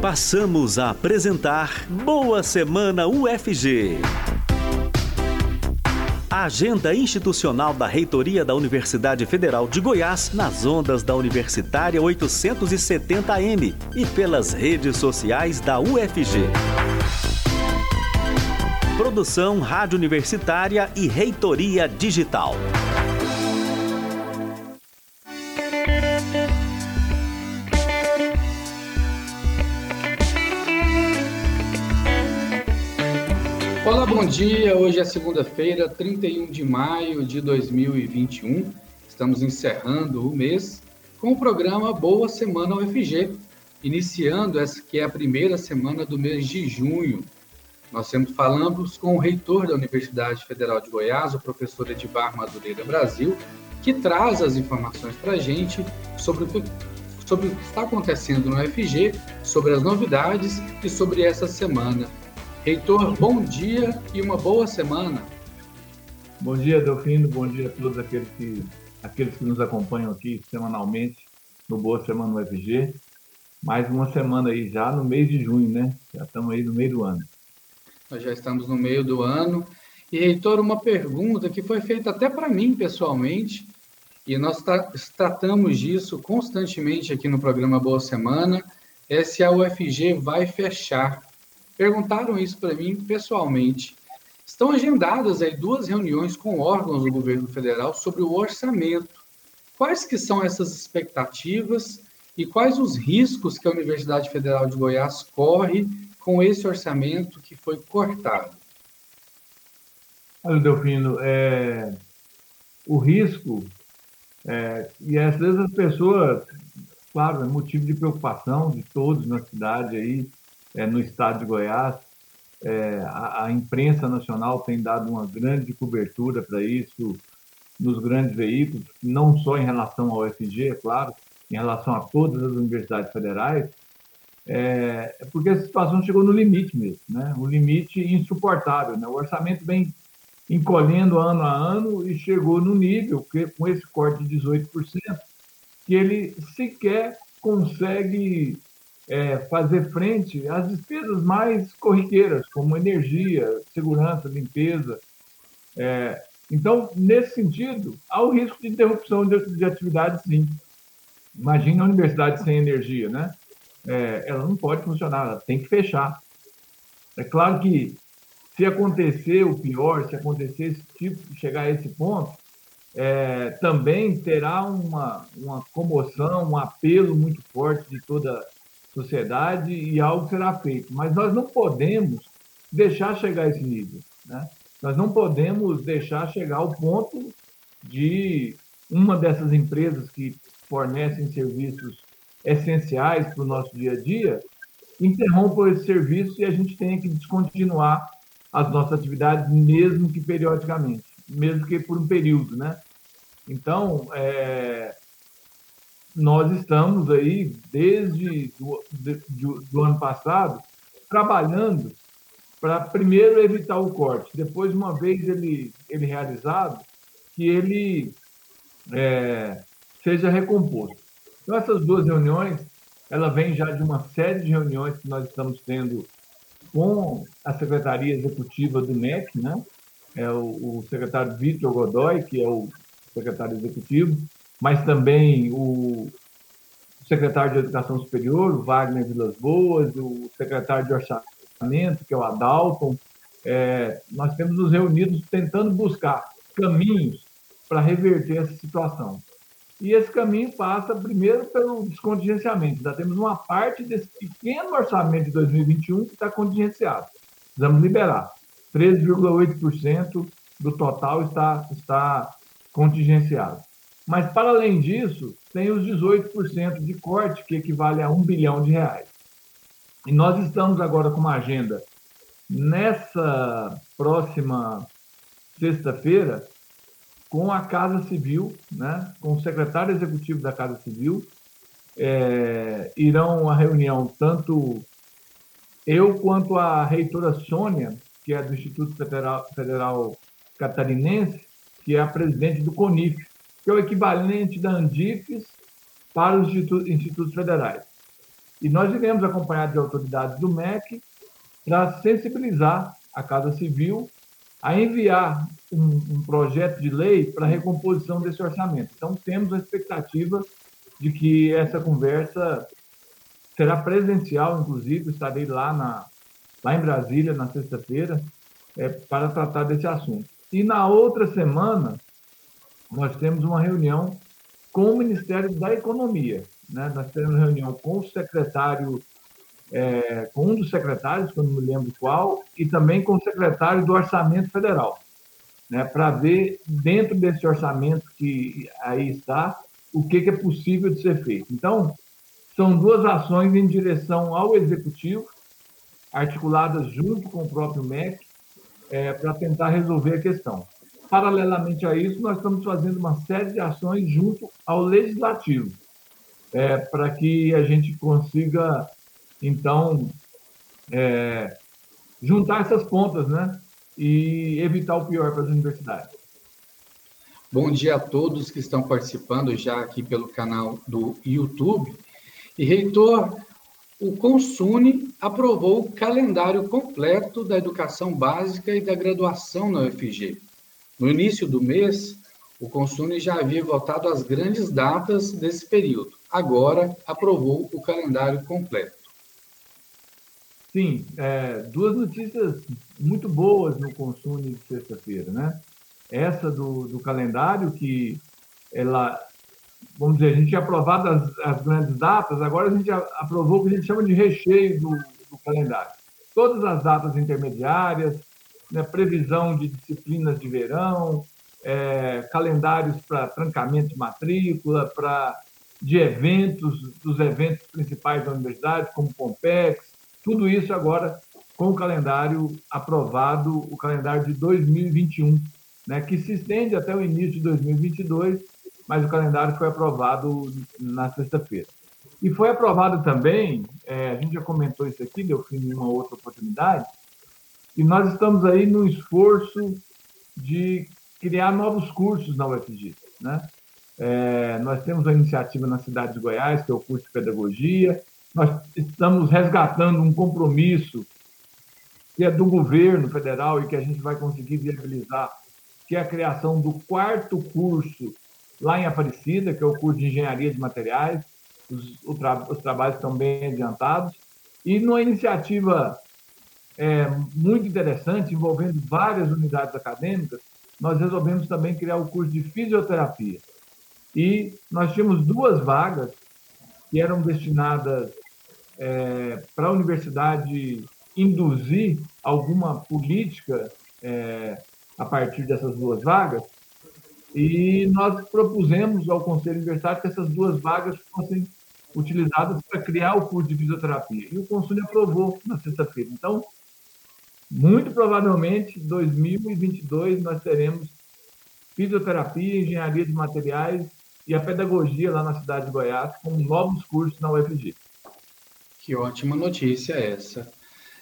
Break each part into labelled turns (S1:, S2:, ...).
S1: Passamos a apresentar Boa Semana UFG. Agenda institucional da Reitoria da Universidade Federal de Goiás nas ondas da Universitária 870M e pelas redes sociais da UFG. Produção Rádio Universitária e Reitoria Digital.
S2: Bom dia. Hoje é segunda-feira, 31 de maio de 2021. Estamos encerrando o mês com o programa Boa Semana UFG, iniciando essa que é a primeira semana do mês de junho. Nós sempre falamos com o reitor da Universidade Federal de Goiás, o professor Edivar Madureira Brasil, que traz as informações para a gente sobre o, que, sobre o que está acontecendo no UFG, sobre as novidades e sobre essa semana. Reitor, bom dia e uma boa semana.
S3: Bom dia, Delfino. Bom dia a todos aqueles que, aqueles que nos acompanham aqui semanalmente no Boa Semana no UFG. Mais uma semana aí já no mês de junho, né? Já estamos aí no meio do ano.
S2: Nós já estamos no meio do ano. E, Reitor, uma pergunta que foi feita até para mim pessoalmente, e nós tra tratamos disso constantemente aqui no programa Boa Semana, é se a UFG vai fechar perguntaram isso para mim pessoalmente. Estão agendadas aí duas reuniões com órgãos do governo federal sobre o orçamento. Quais que são essas expectativas e quais os riscos que a Universidade Federal de Goiás corre com esse orçamento que foi cortado?
S3: Olha, Delfino, é... o risco, é... e às vezes as pessoas, claro, é motivo de preocupação de todos na cidade aí, é, no estado de Goiás. É, a, a, imprensa nacional tem dado uma grande cobertura para isso nos grandes veículos, não só em relação ao UFG, é claro, em relação a todas as universidades federais, é, é porque a situação chegou no limite mesmo, né? um limite insuportável. Né? O orçamento vem encolhendo ano a ano e chegou no nível, que, com esse corte de 18%, que ele sequer consegue é, fazer frente às despesas mais corriqueiras, como energia, segurança, limpeza. É, então, nesse sentido, há o risco de interrupção de, de atividade, sim. Imagina a universidade sem energia, né? É, ela não pode funcionar, ela tem que fechar. É claro que se acontecer o pior, se acontecer esse tipo, chegar a esse ponto, é, também terá uma, uma comoção, um apelo muito forte de toda sociedade e algo será feito. Mas nós não podemos deixar chegar a esse nível. Né? Nós não podemos deixar chegar ao ponto de uma dessas empresas que fornecem serviços essenciais para o nosso dia a dia interrompa esse serviço e a gente tenha que descontinuar as nossas atividades, mesmo que periodicamente, mesmo que por um período, né? Então, é, nós estamos aí, desde do, de, do ano passado, trabalhando para, primeiro, evitar o corte, depois, uma vez ele, ele realizado, que ele é, seja recomposto. Então, essas duas reuniões, ela vem já de uma série de reuniões que nós estamos tendo com a Secretaria Executiva do MEC, né? É o, o secretário Vitor Godoy, que é o secretário executivo, mas também o secretário de Educação Superior, o Wagner Vilas Boas, o secretário de Orçamento, que é o Adalton. É, nós temos nos reunidos tentando buscar caminhos para reverter essa situação. E esse caminho passa primeiro pelo descontingenciamento. Já temos uma parte desse pequeno orçamento de 2021 que está contingenciado. Precisamos liberar. 13,8% do total está, está contingenciado. Mas, para além disso, tem os 18% de corte, que equivale a um bilhão de reais. E nós estamos agora com uma agenda nessa próxima sexta-feira com a Casa Civil, né, com o secretário executivo da Casa Civil. É, irão a reunião tanto eu quanto a reitora Sônia, que é do Instituto Federal, Federal Catarinense, que é a presidente do CONIF, que é o equivalente da Andifes para os institutos federais. E nós iremos acompanhar de autoridades do MEC para sensibilizar a Casa Civil a enviar um, um projeto de lei para a recomposição desse orçamento. Então, temos a expectativa de que essa conversa será presencial, inclusive, estarei lá, na, lá em Brasília na sexta-feira é, para tratar desse assunto. E na outra semana, nós temos uma reunião com o Ministério da Economia. Né? Nós teremos reunião com o secretário, é, com um dos secretários, eu não me lembro qual, e também com o secretário do Orçamento Federal, né? para ver, dentro desse orçamento que aí está, o que, que é possível de ser feito. Então, são duas ações em direção ao Executivo, articuladas junto com o próprio MEC, é, para tentar resolver a questão. Paralelamente a isso, nós estamos fazendo uma série de ações junto ao Legislativo, é, para que a gente consiga, então, é, juntar essas pontas, né? E evitar o pior para as universidades.
S2: Bom dia a todos que estão participando já aqui pelo canal do YouTube. E, reitor, o Consune aprovou o calendário completo da educação básica e da graduação na UFG. No início do mês, o Consune já havia votado as grandes datas desse período. Agora, aprovou o calendário completo.
S3: Sim, é, duas notícias muito boas no Consune de sexta-feira, né? Essa do, do calendário, que ela, vamos dizer, a gente tinha aprovado as, as grandes datas, agora a gente aprovou o que a gente chama de recheio do, do calendário. Todas as datas intermediárias, né, previsão de disciplinas de verão, é, calendários para trancamento de matrícula, para de eventos, dos eventos principais da universidade, como Compex, tudo isso agora com o calendário aprovado, o calendário de 2021, né, que se estende até o início de 2022, mas o calendário foi aprovado na sexta-feira. E foi aprovado também, é, a gente já comentou isso aqui, deu fim em uma outra oportunidade, e nós estamos aí no esforço de criar novos cursos na UFG. Né? É, nós temos uma iniciativa na cidade de Goiás, que é o curso de pedagogia. Nós estamos resgatando um compromisso que é do governo federal e que a gente vai conseguir viabilizar, que é a criação do quarto curso lá em Aparecida, que é o curso de engenharia de materiais. Os, tra os trabalhos estão bem adiantados. E numa iniciativa é, muito interessante, envolvendo várias unidades acadêmicas, nós resolvemos também criar o curso de fisioterapia. E nós tínhamos duas vagas que eram destinadas é, para a universidade induzir alguma política é, a partir dessas duas vagas, e nós propusemos ao Conselho Universitário que essas duas vagas fossem utilizadas para criar o curso de fisioterapia. E o Conselho aprovou na sexta-feira. Então, muito provavelmente, em 2022, nós teremos fisioterapia, engenharia de materiais e a pedagogia lá na cidade de Goiás, com novos cursos na UFG.
S2: Que ótima notícia essa.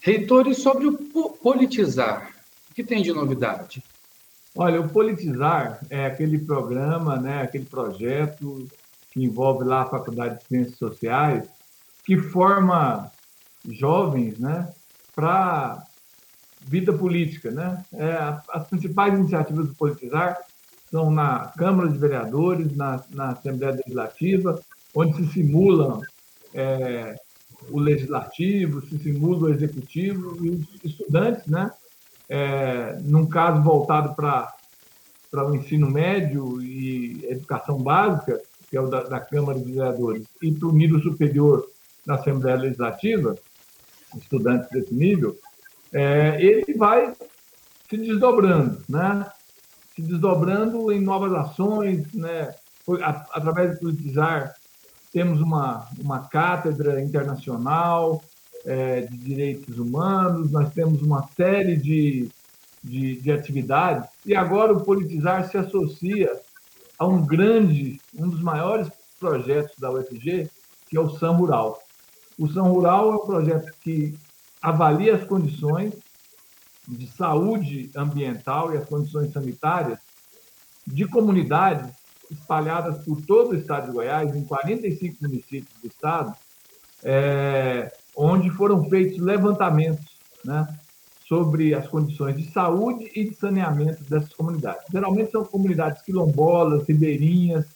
S2: Reitores, sobre o politizar, o que tem de novidade?
S3: Olha, o Politizar é aquele programa, né, aquele projeto que envolve lá a Faculdade de Ciências Sociais, que forma jovens né, para vida política. Né? É, as principais iniciativas do Politizar são na Câmara de Vereadores, na, na Assembleia Legislativa, onde se simula é, o legislativo, se simula o executivo e os estudantes, né? É, num caso voltado para o ensino médio e educação básica, que é o da, da Câmara de Vereadores, e para o nível superior da Assembleia Legislativa, estudantes desse nível, é, ele vai se desdobrando, né? Se desdobrando em novas ações, né? Através do politizar, temos uma, uma cátedra internacional é, de direitos humanos, nós temos uma série de, de, de atividades, e agora o politizar se associa a um grande, um dos maiores projetos da UFG, que é o SAM Rural. O SAM Rural é um projeto que avalia as condições de saúde ambiental e as condições sanitárias de comunidades espalhadas por todo o estado de Goiás, em 45 municípios do estado, é, onde foram feitos levantamentos né, sobre as condições de saúde e de saneamento dessas comunidades. Geralmente são comunidades quilombolas, ribeirinhas,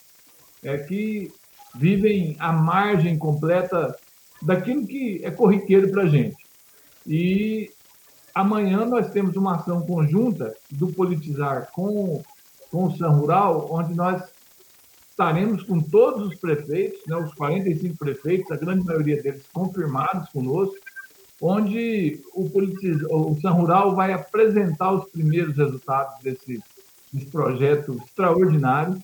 S3: é, que vivem à margem completa daquilo que é corriqueiro para a gente. E amanhã nós temos uma ação conjunta do Politizar com, com o San Rural, onde nós estaremos com todos os prefeitos, né, os 45 prefeitos, a grande maioria deles confirmados conosco, onde o, politiz... o San Rural vai apresentar os primeiros resultados desse, desse projeto extraordinário.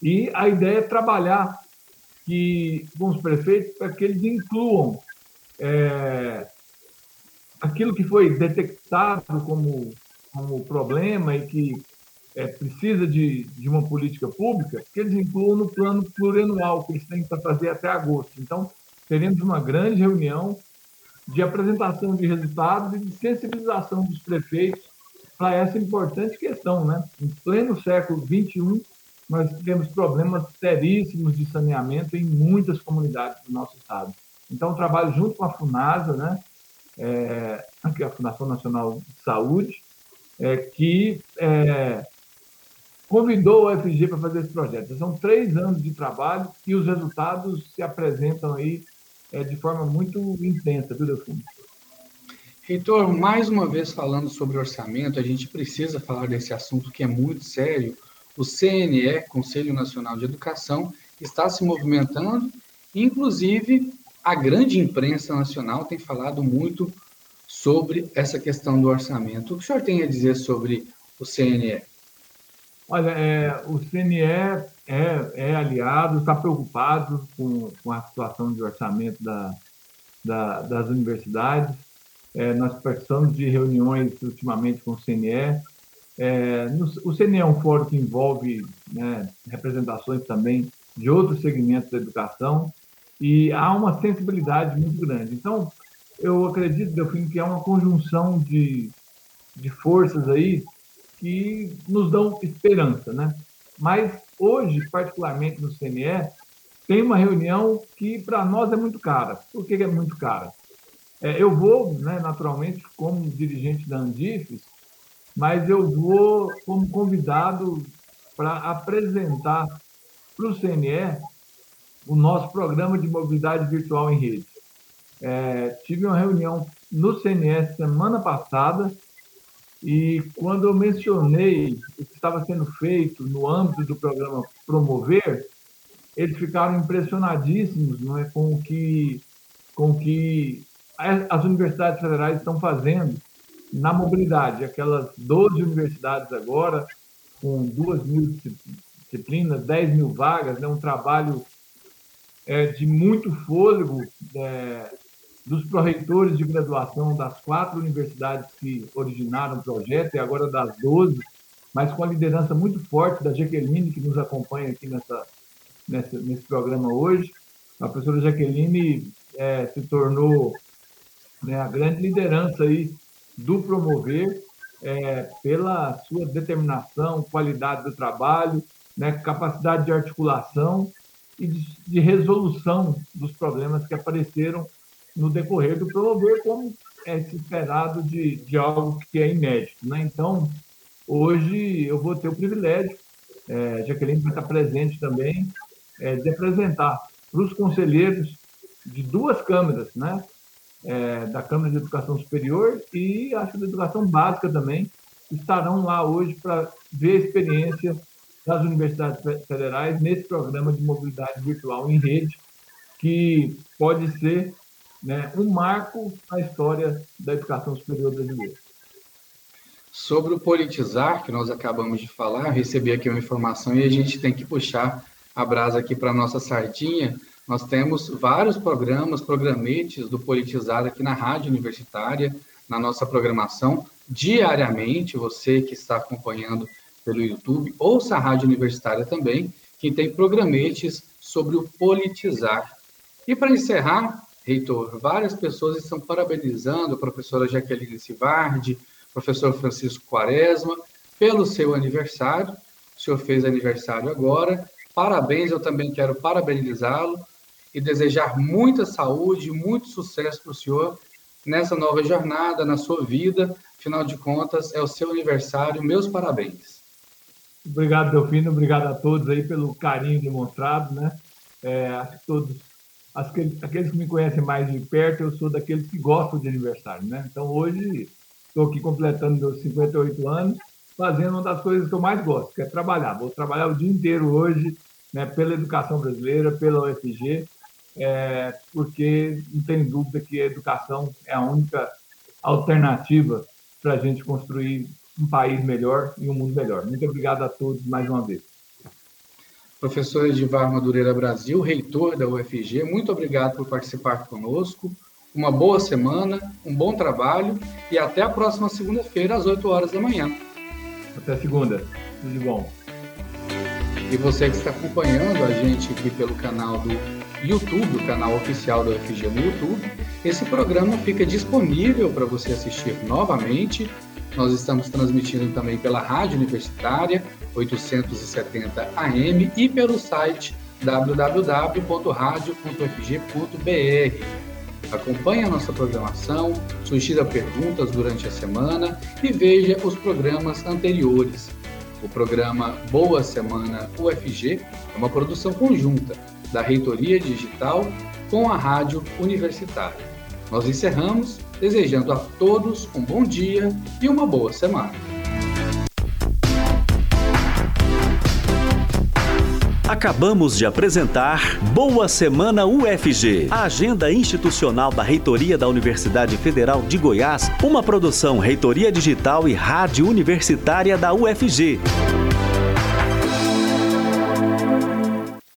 S3: E a ideia é trabalhar que, com os prefeitos para que eles incluam é, aquilo que foi detectado como, como problema e que é, precisa de, de uma política pública, que eles incluam no plano plurianual, que eles têm que fazer até agosto. Então, teremos uma grande reunião de apresentação de resultados e de sensibilização dos prefeitos para essa importante questão. Né? Em pleno século XXI, nós temos problemas seríssimos de saneamento em muitas comunidades do nosso estado. Então, trabalho junto com a FUNASA, né? É, é a Fundação Nacional de Saúde, é, que é, convidou o UFG para fazer esse projeto. São três anos de trabalho e os resultados se apresentam aí é, de forma muito intensa, viu, Delfim?
S2: Reitor, mais uma vez falando sobre orçamento, a gente precisa falar desse assunto que é muito sério. O CNE, Conselho Nacional de Educação, está se movimentando, inclusive a grande imprensa nacional tem falado muito sobre essa questão do orçamento. O que o senhor tem a dizer sobre o CNE?
S3: Olha, é, o CNE é, é aliado, está preocupado com, com a situação de orçamento da, da, das universidades. É, nós participamos de reuniões ultimamente com o CNE. É, no, o CNE é um fórum que envolve né, representações também de outros segmentos da educação e há uma sensibilidade muito grande. Então, eu acredito, Delfim, que é uma conjunção de, de forças aí que nos dão esperança, né? Mas hoje, particularmente no CNE, tem uma reunião que para nós é muito cara. Por que é muito cara? É, eu vou, né, naturalmente, como dirigente da Andifes, mas eu vou como convidado para apresentar para o CNE o nosso programa de mobilidade virtual em rede. É, tive uma reunião no CNE semana passada e quando eu mencionei o que estava sendo feito no âmbito do programa Promover, eles ficaram impressionadíssimos não é, com o que, com o que as universidades federais estão fazendo na mobilidade. Aquelas 12 universidades agora, com 2 mil disciplinas, 10 mil vagas, é né, um trabalho é, de muito fôlego é, dos pró-reitores de graduação das quatro universidades que originaram o projeto e agora das 12, mas com a liderança muito forte da Jaqueline, que nos acompanha aqui nessa, nessa nesse programa hoje. A professora Jaqueline é, se tornou né, a grande liderança aí do Promover é, pela sua determinação, qualidade do trabalho, né, capacidade de articulação e de, resolução dos problemas que apareceram no decorrer do promover, como é esperado de, de algo que é inédito. Né? Então, hoje eu vou ter o privilégio, é, Jaqueline vai estar presente também, é, de apresentar para os conselheiros de duas câmaras, né? É, da Câmara de Educação Superior e acho da Educação Básica também, estarão lá hoje para ver a experiência das universidades federais nesse programa de mobilidade virtual em rede, que pode ser né, um marco na história da educação superior brasileira.
S2: Sobre o politizar, que nós acabamos de falar, recebi aqui uma informação e a gente tem que puxar a brasa aqui para a nossa sardinha. Nós temos vários programas, programetes do politizar aqui na rádio universitária, na nossa programação, diariamente. Você que está acompanhando pelo YouTube, ouça a rádio universitária também, que tem programetes sobre o politizar. E para encerrar, reitor, várias pessoas estão parabenizando a professora Jaqueline Sivardi, professor Francisco Quaresma, pelo seu aniversário. O senhor fez aniversário agora. Parabéns, eu também quero parabenizá-lo. e desejar muita saúde, muito sucesso para o senhor nessa nova jornada, na sua vida. Afinal de contas, é o seu aniversário. Meus parabéns.
S3: Obrigado, Delfino. Obrigado a todos aí pelo carinho demonstrado, né? É, acho que todos, aqueles, aqueles que me conhecem mais de perto, eu sou daqueles que gostam de aniversário, né? Então, hoje, estou aqui completando meus 58 anos, fazendo uma das coisas que eu mais gosto, que é trabalhar. Vou trabalhar o dia inteiro hoje, né, pela educação brasileira, pela UFG, é, porque não tem dúvida que a educação é a única alternativa para a gente construir um país melhor e um mundo melhor. Muito obrigado a todos mais uma vez.
S2: Professor Edivar Madureira Brasil, reitor da UFG, muito obrigado por participar conosco. Uma boa semana, um bom trabalho e até a próxima segunda-feira, às 8 horas da manhã.
S3: Até segunda. Tudo de bom.
S2: E você que está acompanhando a gente aqui pelo canal do YouTube, o canal oficial da UFG no YouTube, esse programa fica disponível para você assistir novamente. Nós estamos transmitindo também pela Rádio Universitária 870 AM e pelo site www.radio.fg.br. Acompanhe a nossa programação, sugira perguntas durante a semana e veja os programas anteriores. O programa Boa Semana UFG é uma produção conjunta da Reitoria Digital com a Rádio Universitária. Nós encerramos desejando a todos um bom dia e uma boa semana.
S1: Acabamos de apresentar Boa Semana UFG, a agenda institucional da Reitoria da Universidade Federal de Goiás, uma produção Reitoria Digital e Rádio Universitária da UFG.